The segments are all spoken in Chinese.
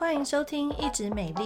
欢迎收听《一直美丽》，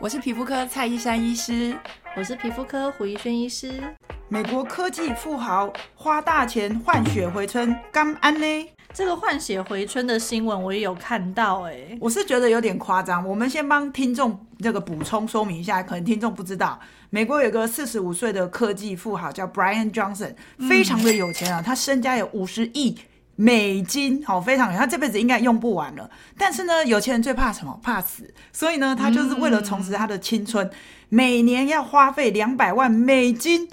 我是皮肤科蔡依珊医师，我是皮肤科胡一轩医师。美国科技富豪花大钱换血回春，干安呢？这个换血回春的新闻我也有看到，哎，我是觉得有点夸张。我们先帮听众这个补充说明一下，可能听众不知道，美国有个四十五岁的科技富豪叫 Brian Johnson，非常的有钱啊，他身家有五十亿美金，好，非常有，他这辈子应该用不完了。但是呢，有钱人最怕什么？怕死，所以呢，他就是为了重拾他的青春，每年要花费两百万美金。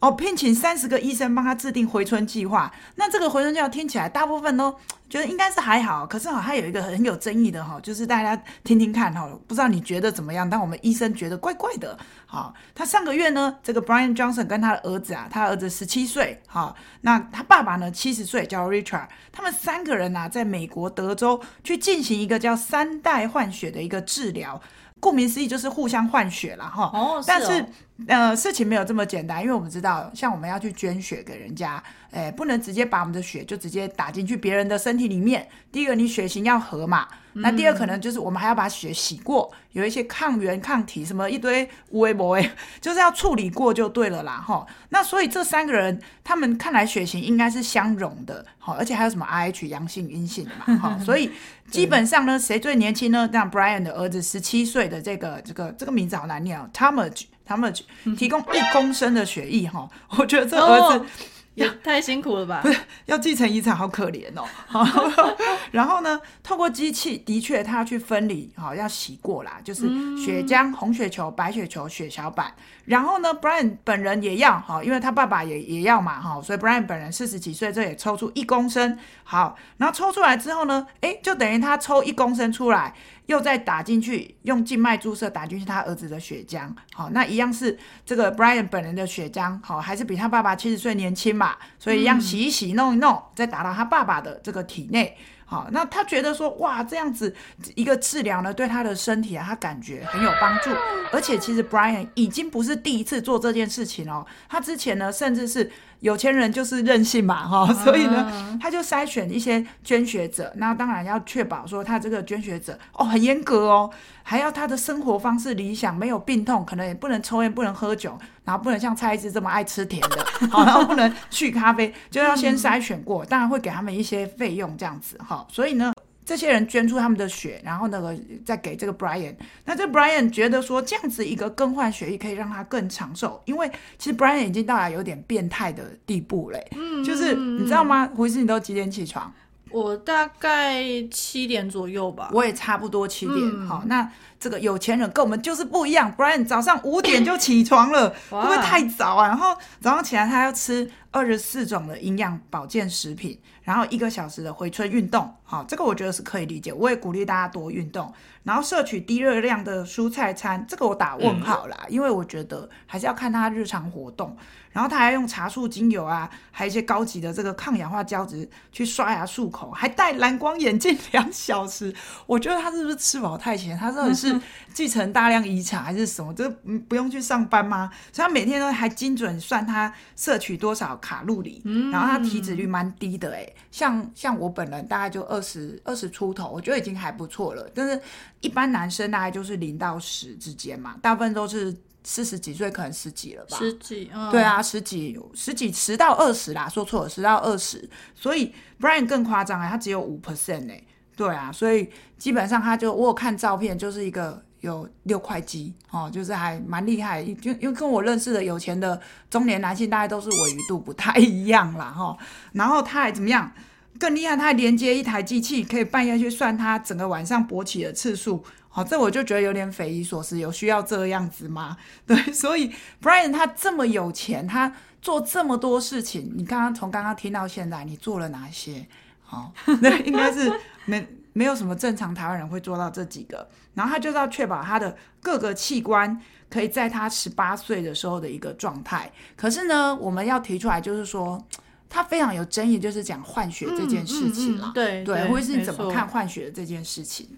哦，聘请三十个医生帮他制定回春计划。那这个回春计划听起来，大部分都 觉得应该是还好。可是哈，还有一个很有争议的哈，就是大家听听看哈，不知道你觉得怎么样？但我们医生觉得怪怪的。好，他上个月呢，这个 Brian Johnson 跟他的儿子啊，他儿子十七岁，哈，那他爸爸呢七十岁，叫 Richard，他们三个人啊，在美国德州去进行一个叫三代换血的一个治疗。顾名思义就是互相换血了哈，哦，但是呃事情没有这么简单，因为我们知道，像我们要去捐血给人家，诶，不能直接把我们的血就直接打进去别人的身体里面。第一个，你血型要合嘛，那第二可能就是我们还要把血洗过，有一些抗原抗体什么一堆无为博诶，就是要处理过就对了啦哈。那所以这三个人他们看来血型应该是相容的，好，而且还有什么 RH 阳性阴性的嘛哈，所以。基本上呢，谁最年轻呢？让 Brian 的儿子十七岁的这个这个这个名字好难念哦，Talmadge，Talmadge 提供一公升的血液哈，我觉得这儿子。Oh. 也太辛苦了吧？不是要继承遗产，好可怜哦。然后呢，透过机器，的确他要去分离，好要洗过啦，就是血浆、红血球、白血球、血小板。然后呢，Brian 本人也要，好，因为他爸爸也也要嘛，哈，所以 Brian 本人四十几岁，这也抽出一公升。好，然后抽出来之后呢，哎，就等于他抽一公升出来。又再打进去，用静脉注射打进去他儿子的血浆，好，那一样是这个 Brian 本人的血浆，好，还是比他爸爸七十岁年轻嘛，所以一样洗一洗，弄一弄，再打到他爸爸的这个体内，好，那他觉得说，哇，这样子一个治疗呢，对他的身体啊，他感觉很有帮助，而且其实 Brian 已经不是第一次做这件事情哦，他之前呢，甚至是。有钱人就是任性嘛，哈，所以呢，他就筛选一些捐血者，那当然要确保说他这个捐血者哦很严格哦，还要他的生活方式理想，没有病痛，可能也不能抽烟，不能喝酒，然后不能像蔡医师这么爱吃甜的，好，然后不能去咖啡，就要先筛选过，当然会给他们一些费用这样子，哈，所以呢。这些人捐出他们的血，然后那个再给这个 Brian。那这个 Brian 觉得说，这样子一个更换血液可以让他更长寿，因为其实 Brian 已经到了有点变态的地步嘞。嗯，就是你知道吗？胡医师，你都几点起床？我大概七点左右吧。我也差不多七点。嗯、好，那这个有钱人跟我们就是不一样。Brian 早上五点就起床了，会不会太早啊？然后早上起来他要吃二十四种的营养保健食品。然后一个小时的回春运动，好，这个我觉得是可以理解。我也鼓励大家多运动，然后摄取低热量的蔬菜餐，这个我打问号啦，因为我觉得还是要看他日常活动。然后他还用茶树精油啊，还有一些高级的这个抗氧化胶质去刷牙漱口，还戴蓝光眼镜两小时。我觉得他是不是吃饱太闲？他到底是 继承大量遗产还是什么？这不用去上班吗？所以他每天都还精准算他摄取多少卡路里，然后他体脂率蛮低的诶，像像我本人大概就二十二十出头，我觉得已经还不错了。但是一般男生大概就是零到十之间嘛，大部分都是。四十几岁可能十几了吧？十几，嗯，对啊，十几，十几，十到二十啦，说错了，十到二十。所以 Brian 更夸张啊，他只有五 percent 呢。对啊，所以基本上他就我有看照片，就是一个有六块肌哦，就是还蛮厉害。就因为跟我认识的有钱的中年男性，大概都是鮪鱼度不太一样啦哈。然后他还怎么样？更厉害，他还连接一台机器，可以半夜去算他整个晚上勃起的次数。好，这我就觉得有点匪夷所思，有需要这样子吗？对，所以 Brian 他这么有钱，他做这么多事情，你刚刚从刚刚听到现在，你做了哪些？好，那应该是 没没有什么正常台湾人会做到这几个。然后他就是要确保他的各个器官可以在他十八岁的时候的一个状态。可是呢，我们要提出来，就是说他非常有争议，就是讲换血这件事情了。嗯嗯嗯、对对，或者是你怎么看换血的这件事情？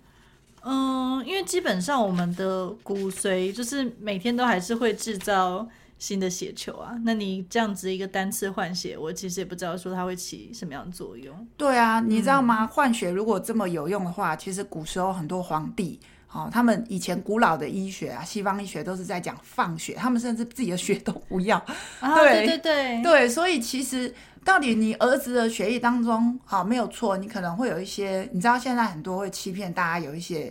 嗯，因为基本上我们的骨髓就是每天都还是会制造新的血球啊。那你这样子一个单次换血，我其实也不知道说它会起什么样的作用。对啊，你知道吗？换血如果这么有用的话，其实古时候很多皇帝。哦，他们以前古老的医学啊，西方医学都是在讲放血，他们甚至自己的血都不要。啊、对对对对，所以其实到底你儿子的血液当中，好、哦、没有错，你可能会有一些，你知道现在很多会欺骗大家，有一些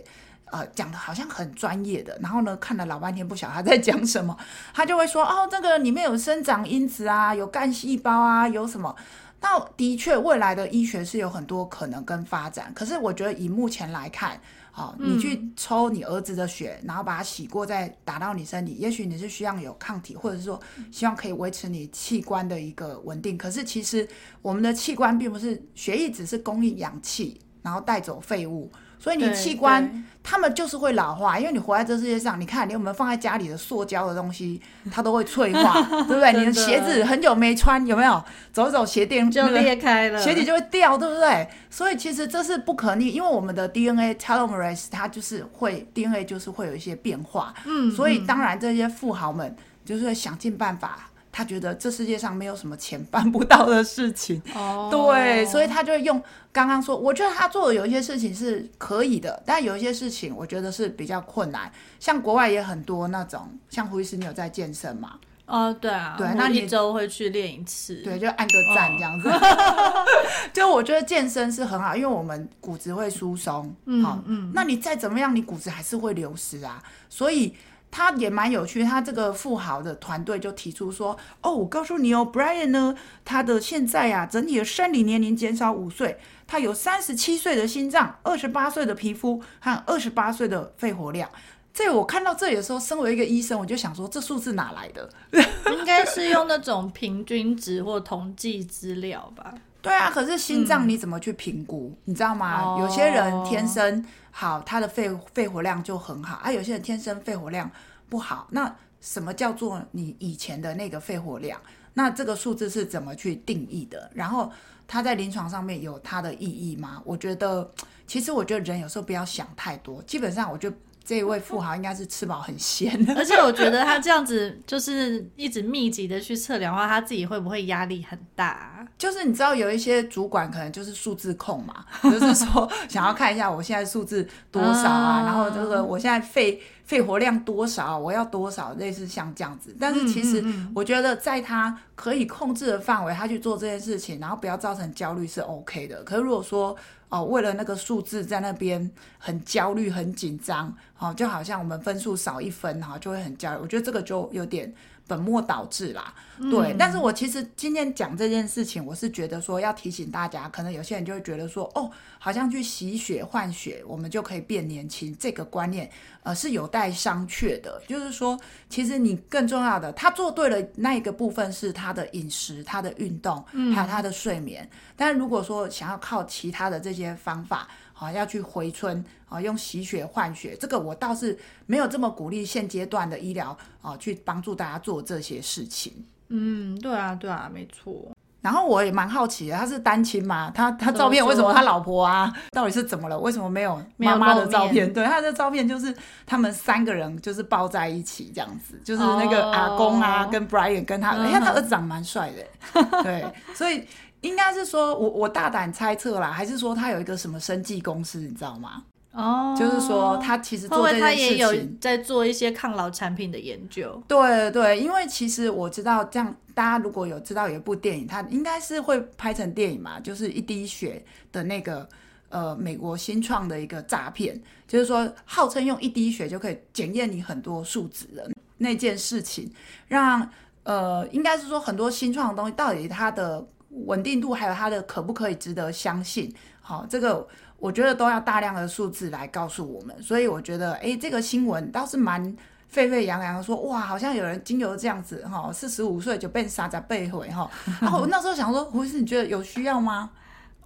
呃讲的好像很专业的，然后呢看了老半天不晓得他在讲什么，他就会说哦，这个里面有生长因子啊，有干细胞啊，有什么？那的确未来的医学是有很多可能跟发展，可是我觉得以目前来看。好，你去抽你儿子的血，嗯、然后把它洗过，再打到你身体。也许你是需要有抗体，或者是说希望可以维持你器官的一个稳定。可是其实我们的器官并不是血液，只是供应氧气，然后带走废物。所以你器官，他们就是会老化，因为你活在这世界上，你看你有没有放在家里的塑胶的东西，它都会脆化，对不对？你的鞋子很久没穿，有没有？走一走鞋垫就裂开了，鞋底就会掉，对不对？所以其实这是不可逆，因为我们的 DNA telomerase 它就是会 DNA 就是会有一些变化，嗯，所以当然这些富豪们就是会想尽办法。他觉得这世界上没有什么钱办不到的事情，哦，对，所以他就用刚刚说，我觉得他做的有一些事情是可以的，但有一些事情我觉得是比较困难。像国外也很多那种，像胡医师，你有在健身吗？哦，对啊，对，那你一周会去练一次，对，就按个赞这样子。哦、就我觉得健身是很好，因为我们骨质会疏松，嗯嗯，嗯，那你再怎么样，你骨质还是会流失啊，所以。他也蛮有趣，他这个富豪的团队就提出说：“哦，我告诉你哦，Brian 呢，他的现在啊，整体的生理年龄减少五岁，他有三十七岁的心脏，二十八岁的皮肤，和二十八岁的肺活量。”这我看到这里的时候，身为一个医生，我就想说，这数字哪来的？应该是用那种平均值或统计资料吧？对啊，可是心脏你怎么去评估？嗯、你知道吗？哦、有些人天生。好，他的肺肺活量就很好啊。有些人天生肺活量不好，那什么叫做你以前的那个肺活量？那这个数字是怎么去定义的？然后他在临床上面有它的意义吗？我觉得，其实我觉得人有时候不要想太多。基本上，我就。这一位富豪应该是吃饱很闲，而且我觉得他这样子就是一直密集的去测量的话，他自己会不会压力很大啊？就是你知道有一些主管可能就是数字控嘛，就是说想要看一下我现在数字多少啊，然后这个我现在肺肺活量多少，我要多少，类似像这样子。但是其实我觉得在他可以控制的范围，他去做这件事情，然后不要造成焦虑是 OK 的。可是如果说哦，为了那个数字在那边很焦虑、很紧张，哦，就好像我们分数少一分，哈，就会很焦虑。我觉得这个就有点本末倒置啦。对，嗯、但是我其实今天讲这件事情，我是觉得说要提醒大家，可能有些人就会觉得说，哦，好像去洗血换血，我们就可以变年轻，这个观念，呃，是有待商榷的。就是说，其实你更重要的，他做对了那一个部分是他的饮食、他的运动，还有他的睡眠。嗯、但如果说想要靠其他的这些方法，好，要去回春，啊，用洗血换血，这个我倒是没有这么鼓励现阶段的医疗啊，去帮助大家做这些事情。嗯，对啊，对啊，没错。然后我也蛮好奇的，他是单亲嘛？他他照片为什么他老婆啊，到底是怎么了？为什么没有妈妈的照片？对，他的照片就是他们三个人就是抱在一起这样子，就是那个阿公啊，跟 Brian 跟他，哎呀，他儿子长蛮帅的，对，所以应该是说我我大胆猜测啦，还是说他有一个什么生技公司，你知道吗？哦，就是说他其实做这件事情，他也有在做一些抗老产品的研究。对对，因为其实我知道，这样大家如果有知道有一部电影，它应该是会拍成电影嘛，就是一滴血的那个呃美国新创的一个诈骗，就是说号称用一滴血就可以检验你很多数值的那件事情，让呃应该是说很多新创的东西到底它的稳定度还有它的可不可以值得相信？好，这个。我觉得都要大量的数字来告诉我们，所以我觉得，哎，这个新闻倒是蛮沸沸扬扬的，说哇，好像有人经由这样子哈，四十五岁就被杀在被毁哈。然后我那时候想说，胡医师，你觉得有需要吗？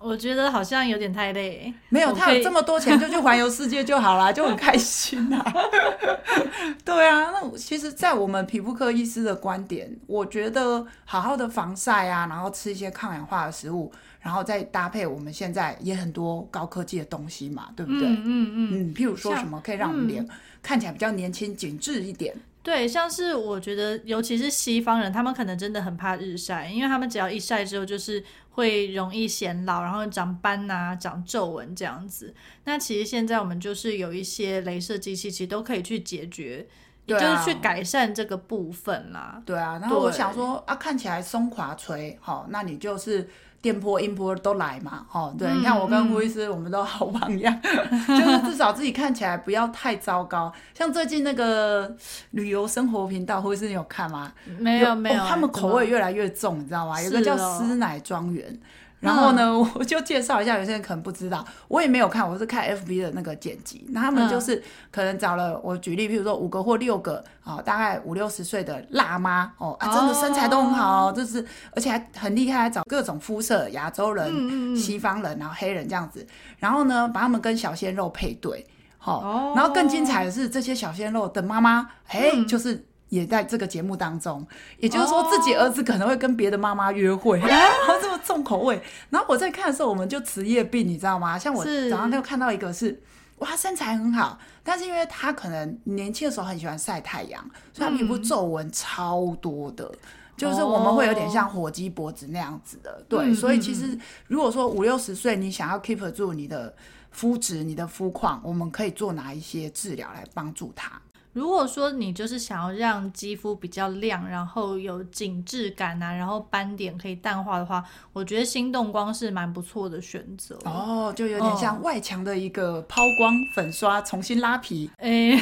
我觉得好像有点太累。没有，他有这么多钱，就去环游世界就好啦，就很开心啊。对啊，那其实，在我们皮肤科医师的观点，我觉得好好的防晒啊，然后吃一些抗氧化的食物。然后再搭配我们现在也很多高科技的东西嘛，对不对？嗯嗯嗯，嗯，譬如说什么可以让我们脸看起来比较年轻、紧致一点。对，像是我觉得，尤其是西方人，他们可能真的很怕日晒，因为他们只要一晒之后，就是会容易显老，然后长斑啊、长皱纹这样子。那其实现在我们就是有一些镭射机器，其实都可以去解决。对啊，就是去改善这个部分啦。对啊，然后我想说啊，看起来松垮垂，好，那你就是电波、音波都来嘛，哦，对，嗯、你看我跟胡医师，我们都好榜样，嗯、就是至少自己看起来不要太糟糕。像最近那个旅游生活频道，胡医师你有看吗？没有没有、哦，他们口味越来越重，你知道吗？有个叫师奶庄园。然后呢，嗯、我就介绍一下，有些人可能不知道，我也没有看，我是看 FB 的那个剪辑。那他们就是可能找了我举例，譬如说五个或六个啊、哦，大概五六十岁的辣妈哦，啊，真的身材都很好，哦，就是而且还很厉害，还找各种肤色，亚洲人、嗯、西方人，然后黑人这样子。然后呢，把他们跟小鲜肉配对，好、然后更精彩的是这些小鲜肉的妈妈，哎，嗯、就是。也在这个节目当中，也就是说自己儿子可能会跟别的妈妈约会，然后、oh. 这么重口味。然后我在看的时候，我们就职业病，你知道吗？像我早上就看到一个是，是哇，身材很好，但是因为他可能年轻的时候很喜欢晒太阳，所以他皮肤皱纹超多的，嗯、就是我们会有点像火鸡脖子那样子的。Oh. 对，所以其实如果说五六十岁，你想要 keep 住你的肤质、你的肤况，我们可以做哪一些治疗来帮助他？如果说你就是想要让肌肤比较亮，然后有紧致感啊，然后斑点可以淡化的话，我觉得心动光是蛮不错的选择。哦，就有点像外墙的一个抛光粉刷，重新拉皮。哎，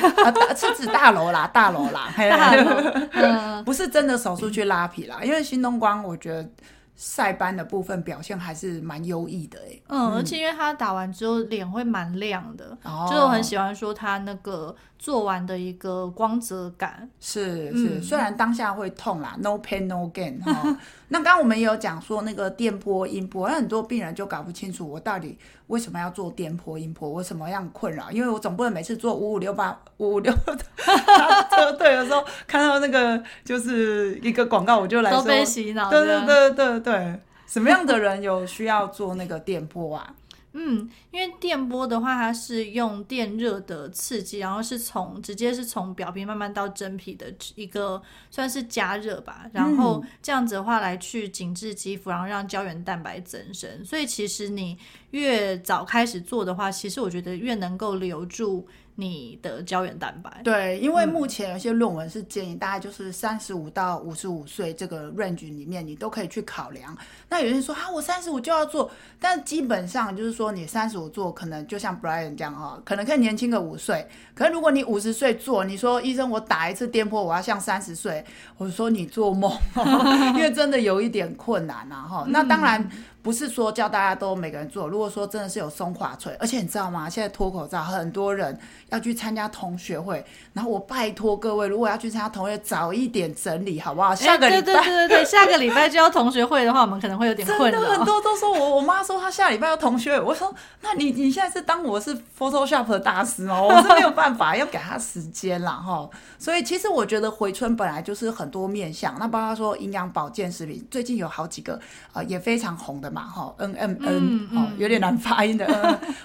是指大楼啦，大楼啦，大楼，不是真的手术去拉皮啦，因为心动光，我觉得。晒斑的部分表现还是蛮优异的哎，嗯，而且因为他打完之后脸会蛮亮的，哦、就我很喜欢说他那个做完的一个光泽感，是是，嗯、虽然当下会痛啦，no pain no gain 哈、哦。那刚刚我们也有讲说那个电波音波，很多病人就搞不清楚我到底为什么要做电波音波，我什么样困扰？因为我总不能每次做五五六八五五六 车队的时候看到那个就是一个广告，我就来说都被洗脑，对对对对对，什么样的人有需要做那个电波啊？嗯，因为电波的话，它是用电热的刺激，然后是从直接是从表皮慢慢到真皮的一个算是加热吧，然后这样子的话来去紧致肌肤，然后让胶原蛋白增生。所以其实你越早开始做的话，其实我觉得越能够留住。你的胶原蛋白。对，因为目前有些论文是建议大概就是三十五到五十五岁这个 range 里面，你都可以去考量。那有人说啊，我三十五就要做，但基本上就是说你三十五做，可能就像 Brian 这样哈，可能可以年轻个五岁。可是如果你五十岁做，你说医生我打一次电波，我要像三十岁，我说你做梦，因为真的有一点困难啊哈。那当然。不是说叫大家都每个人做。如果说真的是有松垮垂，而且你知道吗？现在脱口罩很多人要去参加同学会，然后我拜托各位，如果要去参加同学，早一点整理好不好？下个礼拜，对对对对对，下个礼拜就要同学会的话，我们可能会有点困扰。真的很多都说我，我妈说她下礼拜要同学会，我说那你你现在是当我是 Photoshop 的大师哦？我是没有办法，要给他时间啦哈。所以其实我觉得回春本来就是很多面向，那包括说营养保健食品，最近有好几个啊、呃、也非常红的。嘛哈，N M N 哦，有点难发音的，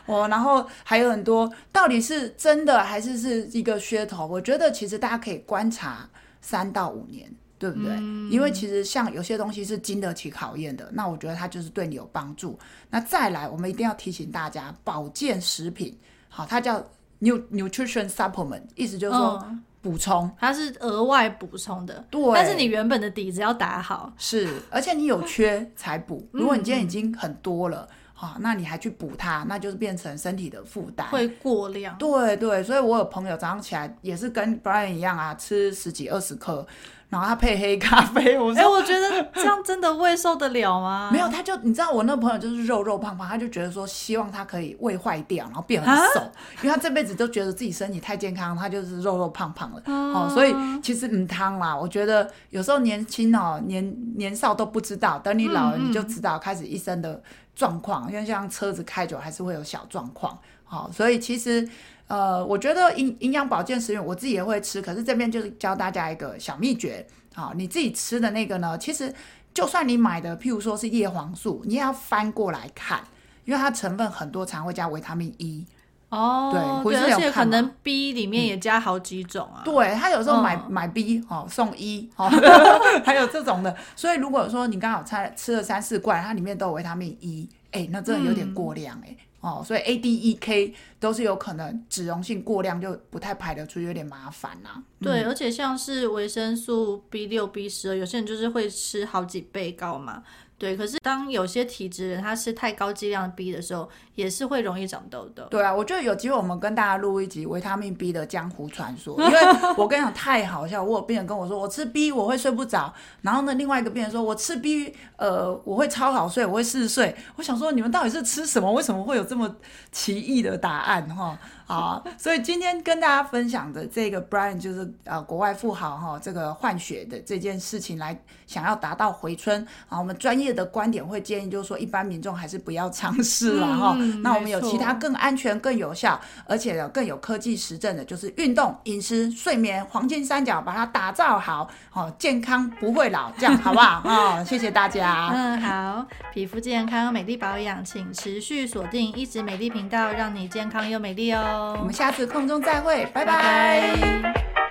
哦，然后还有很多，到底是真的还是是一个噱头？我觉得其实大家可以观察三到五年，对不对？嗯、因为其实像有些东西是经得起考验的，那我觉得它就是对你有帮助。那再来，我们一定要提醒大家，保健食品，好，它叫 New Nutrition Supplement，意思就是说。嗯补充，它是额外补充的，对。但是你原本的底子要打好，是，而且你有缺 才补。如果你今天已经很多了，哈、嗯嗯，那你还去补它，那就是变成身体的负担，会过量。对对，所以我有朋友早上起来也是跟 Brian 一样啊，吃十几二十颗。然后他配黑咖啡，我说，哎，我觉得这样真的胃受得了吗？没有，他就你知道，我那朋友就是肉肉胖胖，他就觉得说，希望他可以胃坏掉，然后变很瘦，因为他这辈子都觉得自己身体太健康，他就是肉肉胖胖的，嗯、哦，所以其实唔汤啦，我觉得有时候年轻哦，年年少都不知道，等你老了你就知道，开始一生的状况，嗯嗯因为像车子开久还是会有小状况，好、哦，所以其实。呃，我觉得营营养保健食品我自己也会吃，可是这边就是教大家一个小秘诀，好，你自己吃的那个呢，其实就算你买的，譬如说是叶黄素，你也要翻过来看，因为它成分很多，常会加维他命 E，哦，对，对，而且可能 B 里面也加好几种啊。嗯、对，他有时候买、嗯、买 B 哦送一哦，还有这种的。所以如果说你刚好吃吃了三四罐，它里面都有维他命 E，哎，那真的有点过量哎、嗯、哦。所以 A、D、E、K 都是有可能脂溶性过量，就不太排得出，有点麻烦呐、啊。对，嗯、而且像是维生素 B 六、B 十二，有些人就是会吃好几倍高嘛。对，可是当有些体质人他吃太高剂量 B 的时候，也是会容易长痘痘。对啊，我觉得有机会我们跟大家录一集维他命 B 的江湖传说，因为我跟你讲太好笑，我有病人跟我说我吃 B 我会睡不着，然后呢另外一个病人说我吃 B 呃我会超好睡，我会嗜睡。我想说你们到底是吃什么？为什么会有这么奇异的答案哈？好，所以今天跟大家分享的这个 Brian 就是呃国外富豪哈，这个换血的这件事情来想要达到回春啊，我们专业的观点会建议就是说一般民众还是不要尝试了哈。嗯、那我们有其他更安全、更有效，而且更有科技实证的，就是运动、饮食、睡眠黄金三角，把它打造好，哦，健康不会老，这样好不好？哦，谢谢大家。嗯，好，皮肤健康、美丽保养，请持续锁定一直美丽频道，让你健康又美丽哦。我们下次空中再会，拜拜。拜拜。